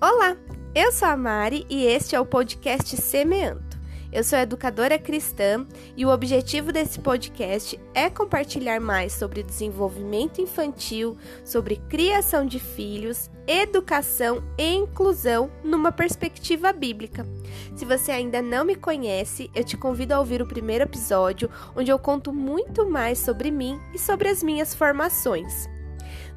Olá, eu sou a Mari e este é o podcast Semeando. Eu sou educadora cristã e o objetivo desse podcast é compartilhar mais sobre desenvolvimento infantil, sobre criação de filhos, educação e inclusão numa perspectiva bíblica. Se você ainda não me conhece, eu te convido a ouvir o primeiro episódio, onde eu conto muito mais sobre mim e sobre as minhas formações.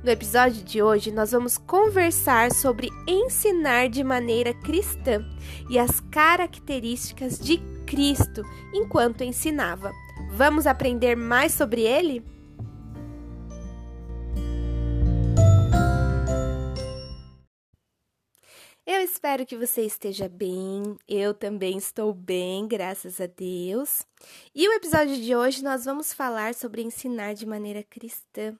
No episódio de hoje, nós vamos conversar sobre ensinar de maneira cristã e as características de Cristo enquanto ensinava. Vamos aprender mais sobre ele? Eu espero que você esteja bem. Eu também estou bem, graças a Deus. E o episódio de hoje nós vamos falar sobre ensinar de maneira cristã.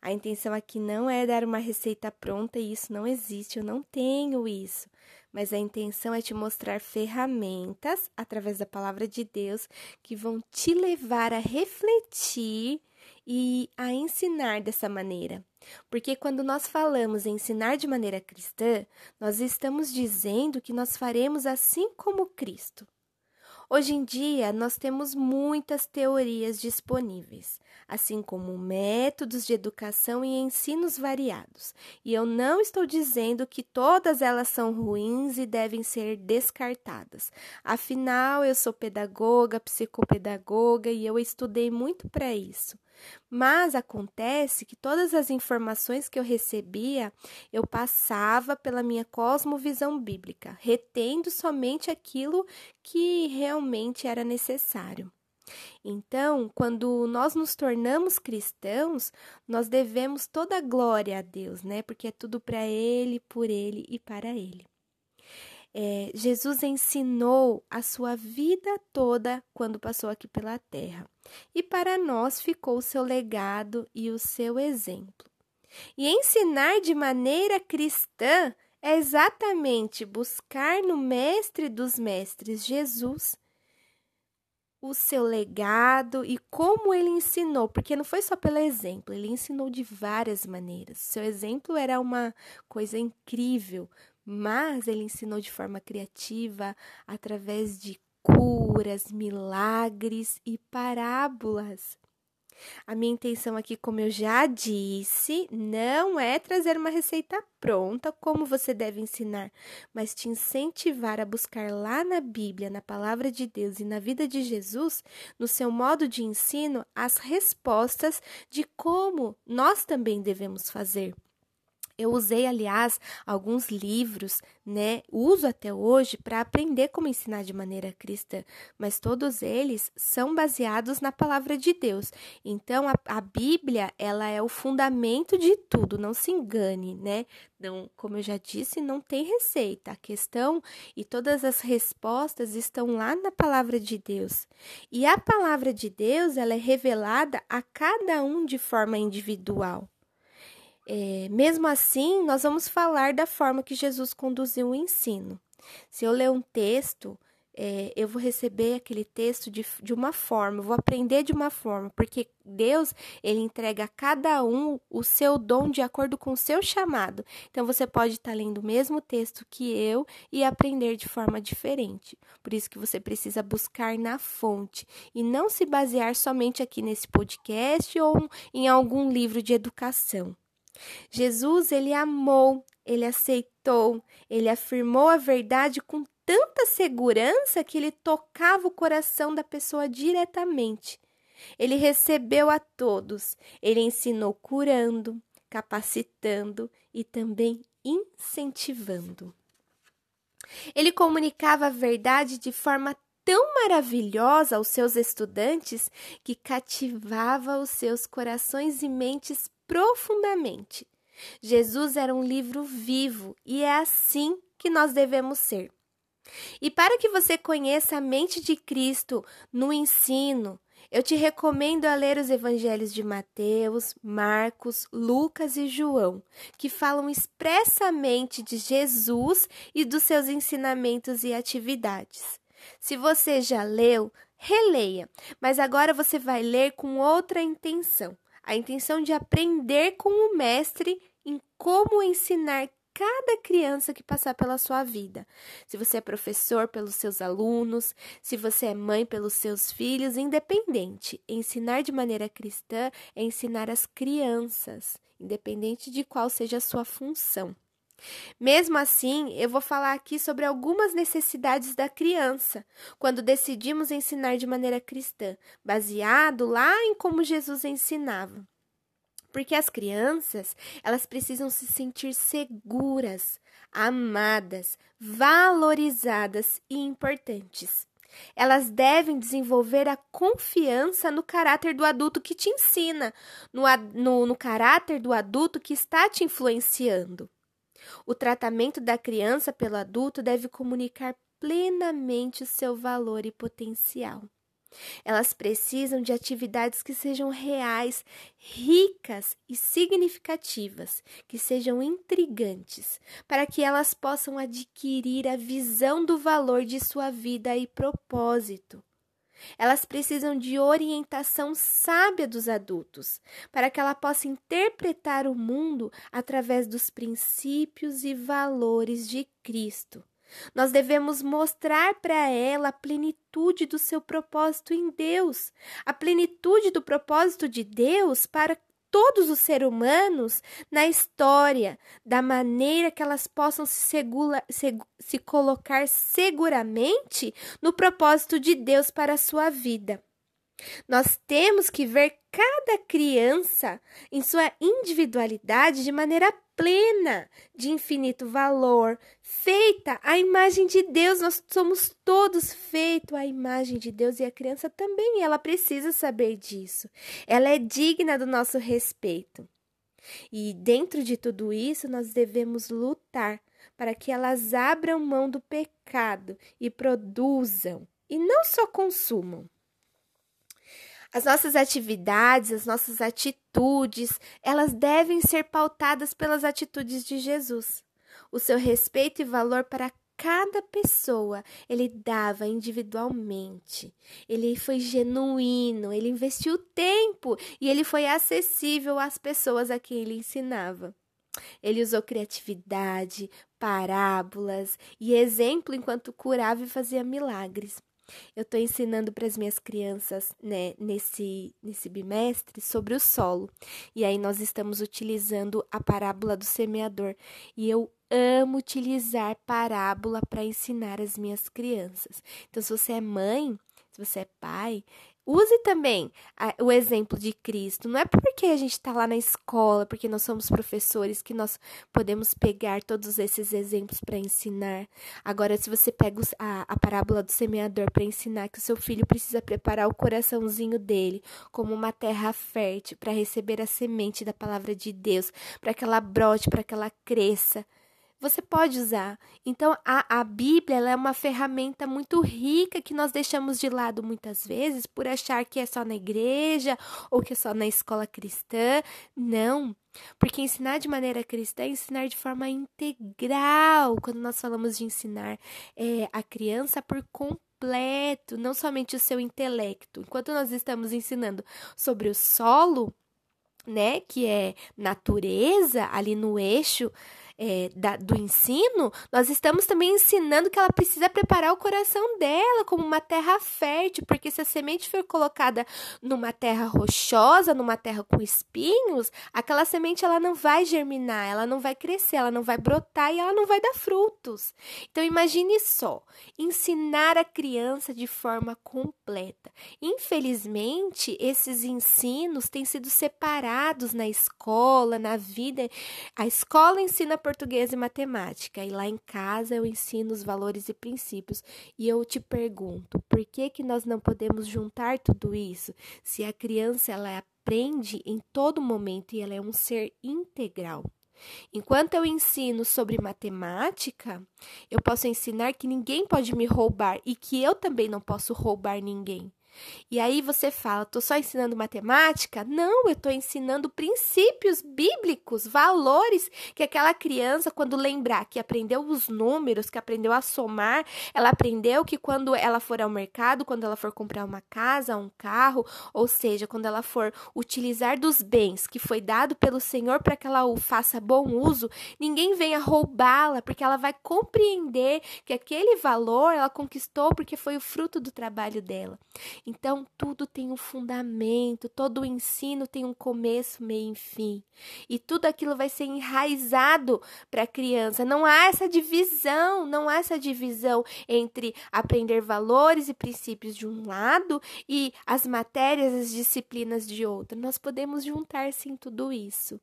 A intenção aqui não é dar uma receita pronta e isso não existe, eu não tenho isso. Mas a intenção é te mostrar ferramentas através da palavra de Deus que vão te levar a refletir e a ensinar dessa maneira. Porque quando nós falamos em ensinar de maneira cristã, nós estamos dizendo que nós faremos assim como Cristo. Hoje em dia, nós temos muitas teorias disponíveis, assim como métodos de educação e ensinos variados. E eu não estou dizendo que todas elas são ruins e devem ser descartadas. Afinal, eu sou pedagoga, psicopedagoga e eu estudei muito para isso. Mas acontece que todas as informações que eu recebia, eu passava pela minha cosmovisão bíblica, retendo somente aquilo que realmente era necessário. Então, quando nós nos tornamos cristãos, nós devemos toda a glória a Deus, né? Porque é tudo para Ele, por Ele e para Ele. É, Jesus ensinou a sua vida toda quando passou aqui pela terra, e para nós ficou o seu legado e o seu exemplo. E ensinar de maneira cristã é exatamente buscar no Mestre dos Mestres, Jesus, o seu legado e como ele ensinou, porque não foi só pelo exemplo, ele ensinou de várias maneiras. Seu exemplo era uma coisa incrível, mas ele ensinou de forma criativa através de curas, milagres e parábolas. A minha intenção aqui, como eu já disse, não é trazer uma receita pronta como você deve ensinar, mas te incentivar a buscar lá na Bíblia, na palavra de Deus e na vida de Jesus, no seu modo de ensino, as respostas de como nós também devemos fazer. Eu usei, aliás, alguns livros, né? Uso até hoje para aprender como ensinar de maneira cristã, mas todos eles são baseados na palavra de Deus. Então, a, a Bíblia, ela é o fundamento de tudo, não se engane, né? Não, como eu já disse, não tem receita. A questão e todas as respostas estão lá na palavra de Deus. E a palavra de Deus, ela é revelada a cada um de forma individual. É, mesmo assim, nós vamos falar da forma que Jesus conduziu o ensino. Se eu ler um texto, é, eu vou receber aquele texto de, de uma forma, eu vou aprender de uma forma, porque Deus, ele entrega a cada um o seu dom de acordo com o seu chamado. Então, você pode estar lendo o mesmo texto que eu e aprender de forma diferente. Por isso que você precisa buscar na fonte e não se basear somente aqui nesse podcast ou em algum livro de educação. Jesus, ele amou, ele aceitou, ele afirmou a verdade com tanta segurança que ele tocava o coração da pessoa diretamente. Ele recebeu a todos, ele ensinou curando, capacitando e também incentivando. Ele comunicava a verdade de forma tão maravilhosa aos seus estudantes que cativava os seus corações e mentes profundamente. Jesus era um livro vivo e é assim que nós devemos ser. E para que você conheça a mente de Cristo no ensino, eu te recomendo a ler os evangelhos de Mateus, Marcos, Lucas e João, que falam expressamente de Jesus e dos seus ensinamentos e atividades. Se você já leu, releia, mas agora você vai ler com outra intenção a intenção de aprender com o mestre em como ensinar cada criança que passar pela sua vida. Se você é professor, pelos seus alunos, se você é mãe, pelos seus filhos, independente. Ensinar de maneira cristã é ensinar as crianças, independente de qual seja a sua função. Mesmo assim, eu vou falar aqui sobre algumas necessidades da criança quando decidimos ensinar de maneira cristã, baseado lá em como Jesus ensinava. Porque as crianças, elas precisam se sentir seguras, amadas, valorizadas e importantes. Elas devem desenvolver a confiança no caráter do adulto que te ensina, no, no, no caráter do adulto que está te influenciando. O tratamento da criança pelo adulto deve comunicar plenamente o seu valor e potencial. Elas precisam de atividades que sejam reais, ricas e significativas, que sejam intrigantes, para que elas possam adquirir a visão do valor de sua vida e propósito. Elas precisam de orientação sábia dos adultos, para que ela possa interpretar o mundo através dos princípios e valores de Cristo. Nós devemos mostrar para ela a plenitude do seu propósito em Deus, a plenitude do propósito de Deus para todos os seres humanos na história, da maneira que elas possam se, segura, se, se colocar seguramente no propósito de Deus para a sua vida. Nós temos que ver cada criança em sua individualidade de maneira plena, de infinito valor, feita à imagem de Deus. Nós somos todos feitos à imagem de Deus e a criança também, ela precisa saber disso. Ela é digna do nosso respeito. E dentro de tudo isso, nós devemos lutar para que elas abram mão do pecado e produzam, e não só consumam. As nossas atividades, as nossas atitudes, elas devem ser pautadas pelas atitudes de Jesus. O seu respeito e valor para cada pessoa ele dava individualmente. Ele foi genuíno, ele investiu tempo e ele foi acessível às pessoas a quem ele ensinava. Ele usou criatividade, parábolas e exemplo enquanto curava e fazia milagres. Eu estou ensinando para as minhas crianças, né, nesse, nesse bimestre, sobre o solo. E aí nós estamos utilizando a parábola do semeador. E eu amo utilizar parábola para ensinar as minhas crianças. Então, se você é mãe, se você é pai, Use também a, o exemplo de Cristo. Não é porque a gente está lá na escola, porque nós somos professores, que nós podemos pegar todos esses exemplos para ensinar. Agora, se você pega os, a, a parábola do semeador para ensinar que o seu filho precisa preparar o coraçãozinho dele como uma terra fértil para receber a semente da palavra de Deus, para que ela brote, para que ela cresça você pode usar. Então, a, a Bíblia é uma ferramenta muito rica que nós deixamos de lado muitas vezes por achar que é só na igreja ou que é só na escola cristã. Não. Porque ensinar de maneira cristã é ensinar de forma integral. Quando nós falamos de ensinar é, a criança por completo, não somente o seu intelecto. Enquanto nós estamos ensinando sobre o solo, né, que é natureza ali no eixo é, da, do ensino, nós estamos também ensinando que ela precisa preparar o coração dela como uma terra fértil, porque se a semente for colocada numa terra rochosa, numa terra com espinhos, aquela semente ela não vai germinar, ela não vai crescer, ela não vai brotar e ela não vai dar frutos. Então imagine só, ensinar a criança de forma completa. Infelizmente, esses ensinos têm sido separados na escola, na vida. A escola ensina português e matemática, e lá em casa eu ensino os valores e princípios. E eu te pergunto, por que que nós não podemos juntar tudo isso? Se a criança ela aprende em todo momento e ela é um ser integral. Enquanto eu ensino sobre matemática, eu posso ensinar que ninguém pode me roubar e que eu também não posso roubar ninguém. E aí você fala, tô só ensinando matemática? Não, eu tô ensinando princípios bíblicos, valores que aquela criança, quando lembrar que aprendeu os números, que aprendeu a somar, ela aprendeu que quando ela for ao mercado, quando ela for comprar uma casa, um carro, ou seja, quando ela for utilizar dos bens que foi dado pelo Senhor para que ela o faça bom uso, ninguém venha roubá-la, porque ela vai compreender que aquele valor ela conquistou porque foi o fruto do trabalho dela. Então, tudo tem um fundamento, todo o ensino tem um começo, meio e fim. E tudo aquilo vai ser enraizado para a criança. Não há essa divisão, não há essa divisão entre aprender valores e princípios de um lado e as matérias, as disciplinas de outro. Nós podemos juntar sim tudo isso.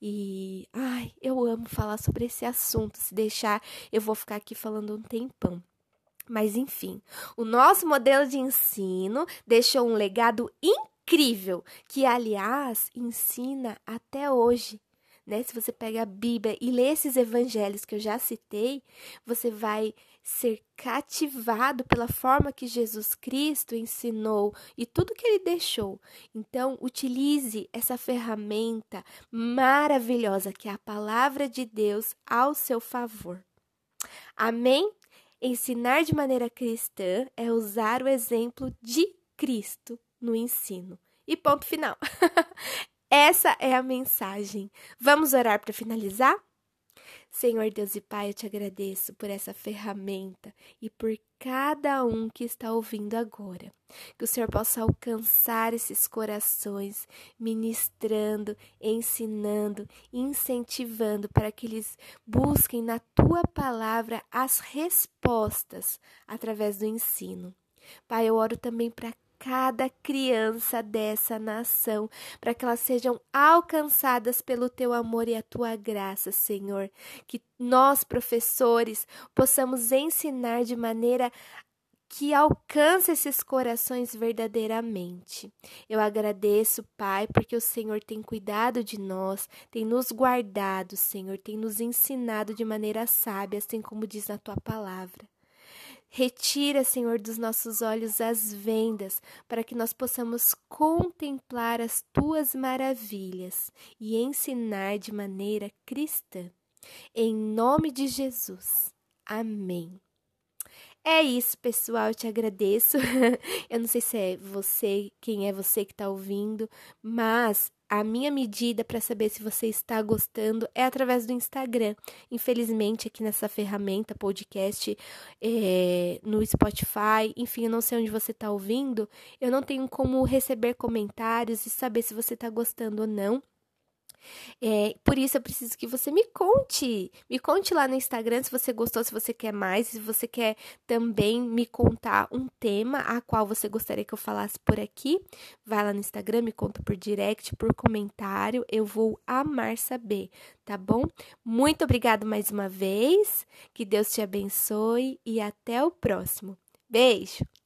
E ai, eu amo falar sobre esse assunto. Se deixar, eu vou ficar aqui falando um tempão. Mas enfim, o nosso modelo de ensino deixou um legado incrível, que aliás ensina até hoje. Né? Se você pega a Bíblia e lê esses evangelhos que eu já citei, você vai ser cativado pela forma que Jesus Cristo ensinou e tudo que ele deixou. Então, utilize essa ferramenta maravilhosa que é a palavra de Deus ao seu favor. Amém? Ensinar de maneira cristã é usar o exemplo de Cristo no ensino. E ponto final. Essa é a mensagem. Vamos orar para finalizar? Senhor Deus e Pai, eu te agradeço por essa ferramenta e por cada um que está ouvindo agora. Que o Senhor possa alcançar esses corações, ministrando, ensinando, incentivando para que eles busquem na tua palavra as respostas através do ensino. Pai, eu oro também para cada criança dessa nação, para que elas sejam alcançadas pelo teu amor e a tua graça, Senhor. Que nós, professores, possamos ensinar de maneira que alcance esses corações verdadeiramente. Eu agradeço, Pai, porque o Senhor tem cuidado de nós, tem nos guardado, Senhor, tem nos ensinado de maneira sábia, assim como diz na tua palavra. Retira, Senhor, dos nossos olhos as vendas, para que nós possamos contemplar as tuas maravilhas e ensinar de maneira cristã. Em nome de Jesus. Amém. É isso, pessoal. Eu te agradeço. eu não sei se é você, quem é você que está ouvindo, mas a minha medida para saber se você está gostando é através do Instagram. Infelizmente, aqui nessa ferramenta podcast, é, no Spotify, enfim, eu não sei onde você está ouvindo, eu não tenho como receber comentários e saber se você está gostando ou não. É, por isso eu preciso que você me conte. Me conte lá no Instagram se você gostou, se você quer mais, se você quer também me contar um tema a qual você gostaria que eu falasse por aqui. Vai lá no Instagram, me conta por direct, por comentário. Eu vou amar saber, tá bom? Muito obrigado mais uma vez. Que Deus te abençoe e até o próximo. Beijo!